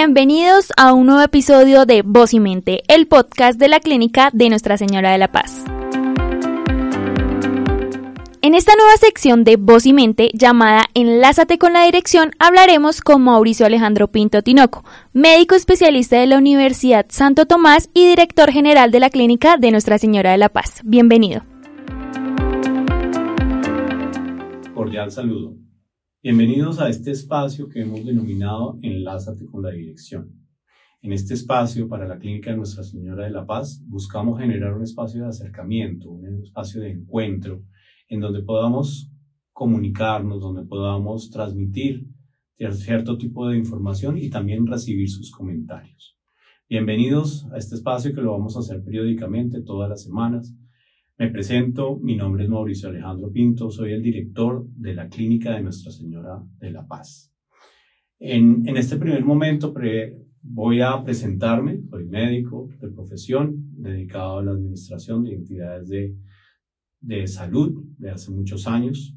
Bienvenidos a un nuevo episodio de Voz y Mente, el podcast de la clínica de Nuestra Señora de la Paz. En esta nueva sección de Voz y Mente llamada Enlázate con la dirección hablaremos con Mauricio Alejandro Pinto Tinoco, médico especialista de la Universidad Santo Tomás y director general de la clínica de Nuestra Señora de la Paz. Bienvenido. Cordial saludo. Bienvenidos a este espacio que hemos denominado Enlázate con la dirección. En este espacio para la Clínica de Nuestra Señora de la Paz buscamos generar un espacio de acercamiento, un espacio de encuentro, en donde podamos comunicarnos, donde podamos transmitir cierto tipo de información y también recibir sus comentarios. Bienvenidos a este espacio que lo vamos a hacer periódicamente todas las semanas me presento, mi nombre es Mauricio Alejandro Pinto, soy el director de la Clínica de Nuestra Señora de la Paz. En, este primer momento voy a presentarme, soy médico de profesión, dedicado a la administración de entidades de, de salud de hace muchos años.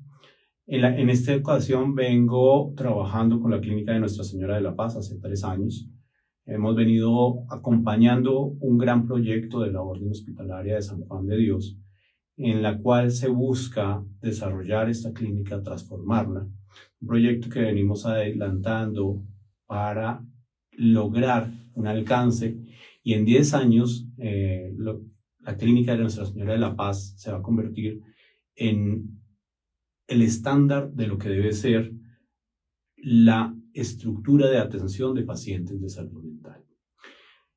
En, en esta ocasión vengo trabajando con la Clínica de Nuestra Señora de la Paz hace tres años. Hemos venido acompañando un gran proyecto de la Orden Hospitalaria de San Juan de Dios, en la cual se busca desarrollar esta clínica, transformarla. Un proyecto que venimos adelantando para lograr un alcance y en 10 años eh, la clínica de Nuestra Señora de la Paz se va a convertir en el estándar de lo que debe ser la estructura de atención de pacientes de salud mental.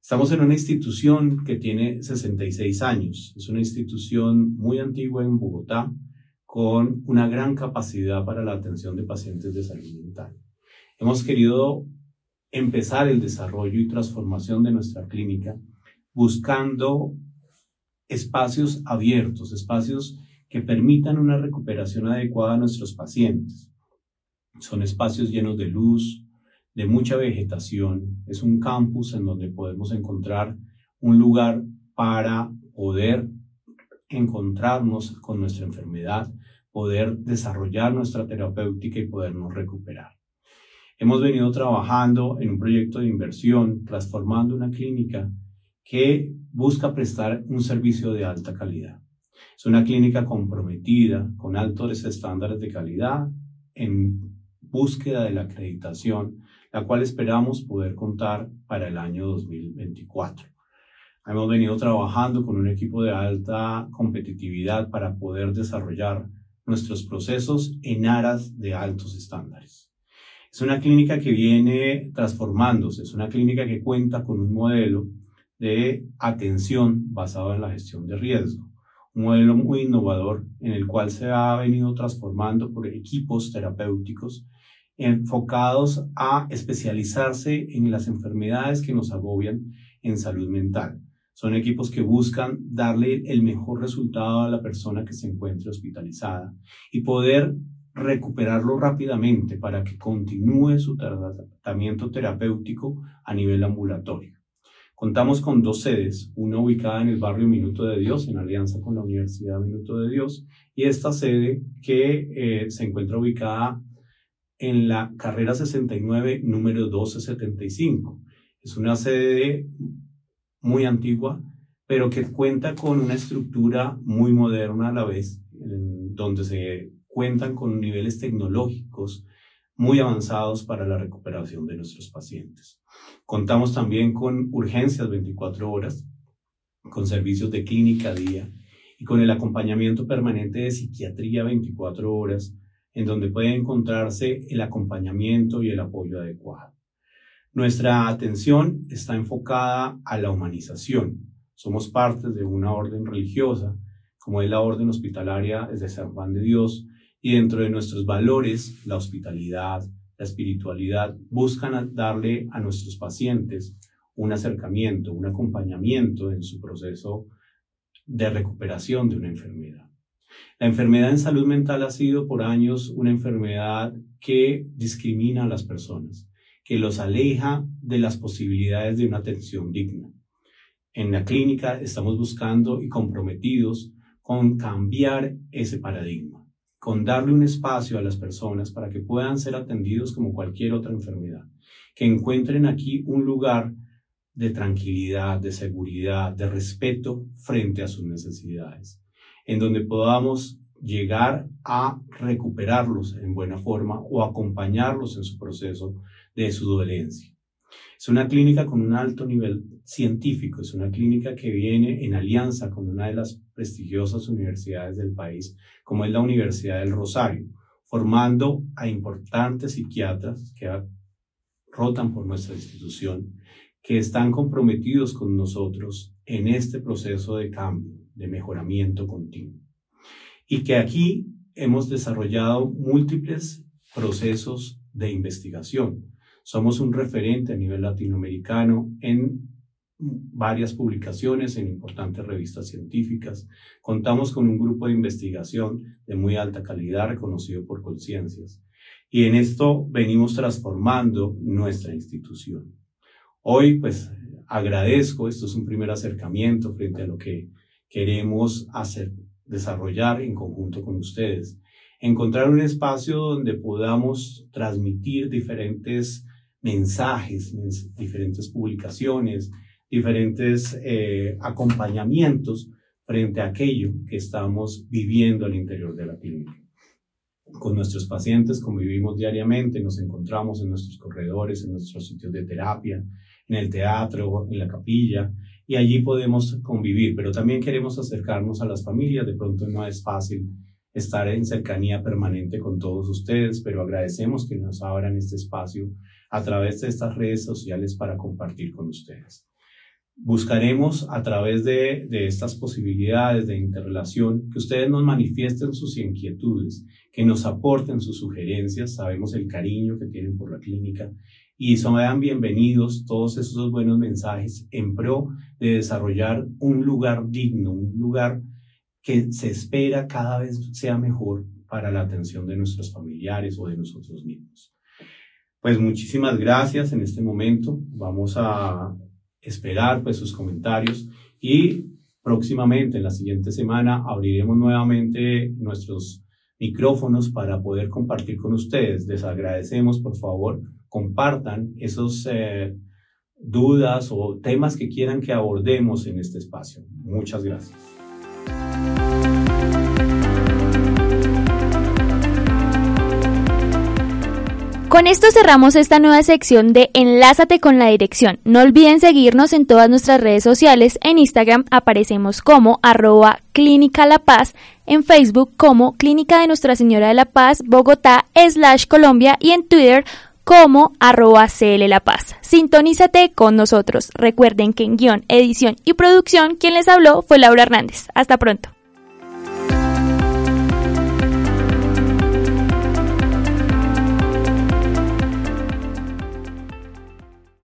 Estamos en una institución que tiene 66 años. Es una institución muy antigua en Bogotá con una gran capacidad para la atención de pacientes de salud mental. Hemos querido empezar el desarrollo y transformación de nuestra clínica buscando espacios abiertos, espacios que permitan una recuperación adecuada a nuestros pacientes. Son espacios llenos de luz, de mucha vegetación. Es un campus en donde podemos encontrar un lugar para poder encontrarnos con nuestra enfermedad, poder desarrollar nuestra terapéutica y podernos recuperar. Hemos venido trabajando en un proyecto de inversión, transformando una clínica que busca prestar un servicio de alta calidad. Es una clínica comprometida con altos estándares de calidad en búsqueda de la acreditación la cual esperamos poder contar para el año 2024. Hemos venido trabajando con un equipo de alta competitividad para poder desarrollar nuestros procesos en aras de altos estándares. Es una clínica que viene transformándose, es una clínica que cuenta con un modelo de atención basado en la gestión de riesgo, un modelo muy innovador en el cual se ha venido transformando por equipos terapéuticos enfocados a especializarse en las enfermedades que nos agobian en salud mental. Son equipos que buscan darle el mejor resultado a la persona que se encuentre hospitalizada y poder recuperarlo rápidamente para que continúe su tratamiento terapéutico a nivel ambulatorio. Contamos con dos sedes, una ubicada en el barrio Minuto de Dios, en alianza con la Universidad Minuto de Dios, y esta sede que eh, se encuentra ubicada en la carrera 69, número 1275. Es una sede muy antigua, pero que cuenta con una estructura muy moderna a la vez, donde se cuentan con niveles tecnológicos muy avanzados para la recuperación de nuestros pacientes. Contamos también con urgencias 24 horas, con servicios de clínica día y con el acompañamiento permanente de psiquiatría 24 horas en donde puede encontrarse el acompañamiento y el apoyo adecuado. Nuestra atención está enfocada a la humanización. Somos parte de una orden religiosa, como es la orden hospitalaria de San Juan de Dios, y dentro de nuestros valores, la hospitalidad, la espiritualidad, buscan darle a nuestros pacientes un acercamiento, un acompañamiento en su proceso de recuperación de una enfermedad. La enfermedad en salud mental ha sido por años una enfermedad que discrimina a las personas, que los aleja de las posibilidades de una atención digna. En la clínica estamos buscando y comprometidos con cambiar ese paradigma, con darle un espacio a las personas para que puedan ser atendidos como cualquier otra enfermedad, que encuentren aquí un lugar de tranquilidad, de seguridad, de respeto frente a sus necesidades, en donde podamos llegar a recuperarlos en buena forma o acompañarlos en su proceso de su dolencia. Es una clínica con un alto nivel científico, es una clínica que viene en alianza con una de las prestigiosas universidades del país, como es la Universidad del Rosario, formando a importantes psiquiatras que rotan por nuestra institución, que están comprometidos con nosotros en este proceso de cambio, de mejoramiento continuo. Y que aquí hemos desarrollado múltiples procesos de investigación somos un referente a nivel latinoamericano en varias publicaciones en importantes revistas científicas. Contamos con un grupo de investigación de muy alta calidad reconocido por Conciencias. Y en esto venimos transformando nuestra institución. Hoy, pues, agradezco, esto es un primer acercamiento frente a lo que queremos hacer, desarrollar en conjunto con ustedes. Encontrar un espacio donde podamos transmitir diferentes mensajes, diferentes publicaciones, diferentes eh, acompañamientos frente a aquello que estamos viviendo al interior de la clínica. Con nuestros pacientes convivimos diariamente, nos encontramos en nuestros corredores, en nuestros sitios de terapia, en el teatro, en la capilla, y allí podemos convivir, pero también queremos acercarnos a las familias, de pronto no es fácil estar en cercanía permanente con todos ustedes, pero agradecemos que nos abran este espacio a través de estas redes sociales para compartir con ustedes. Buscaremos a través de, estas posibilidades de interrelación que ustedes nos manifiesten sus inquietudes, que nos aporten sus sugerencias, sabemos el cariño que tienen por la clínica y sean bienvenidos todos esos buenos mensajes en pro de desarrollar un lugar digno, un lugar que se espera cada vez sea mejor para la atención de nuestros familiares o de nosotros mismos. Pues muchísimas gracias en este momento. Vamos a esperar pues sus comentarios y próximamente en la siguiente semana abriremos nuevamente nuestros micrófonos para poder compartir con ustedes. Les agradecemos, por favor, compartan esos eh, dudas o temas que quieran que abordemos en este espacio. Muchas gracias. Con esto cerramos esta nueva sección de Enlázate con la dirección. No olviden seguirnos en todas nuestras redes sociales. En Instagram aparecemos como arroba Clínica La Paz, en Facebook como Clínica de Nuestra Señora de la Paz, Bogotá, slash Colombia y en Twitter como arroba CL La Paz. Sintonízate con nosotros. Recuerden que en guion, edición y producción quien les habló fue Laura Hernández. Hasta pronto.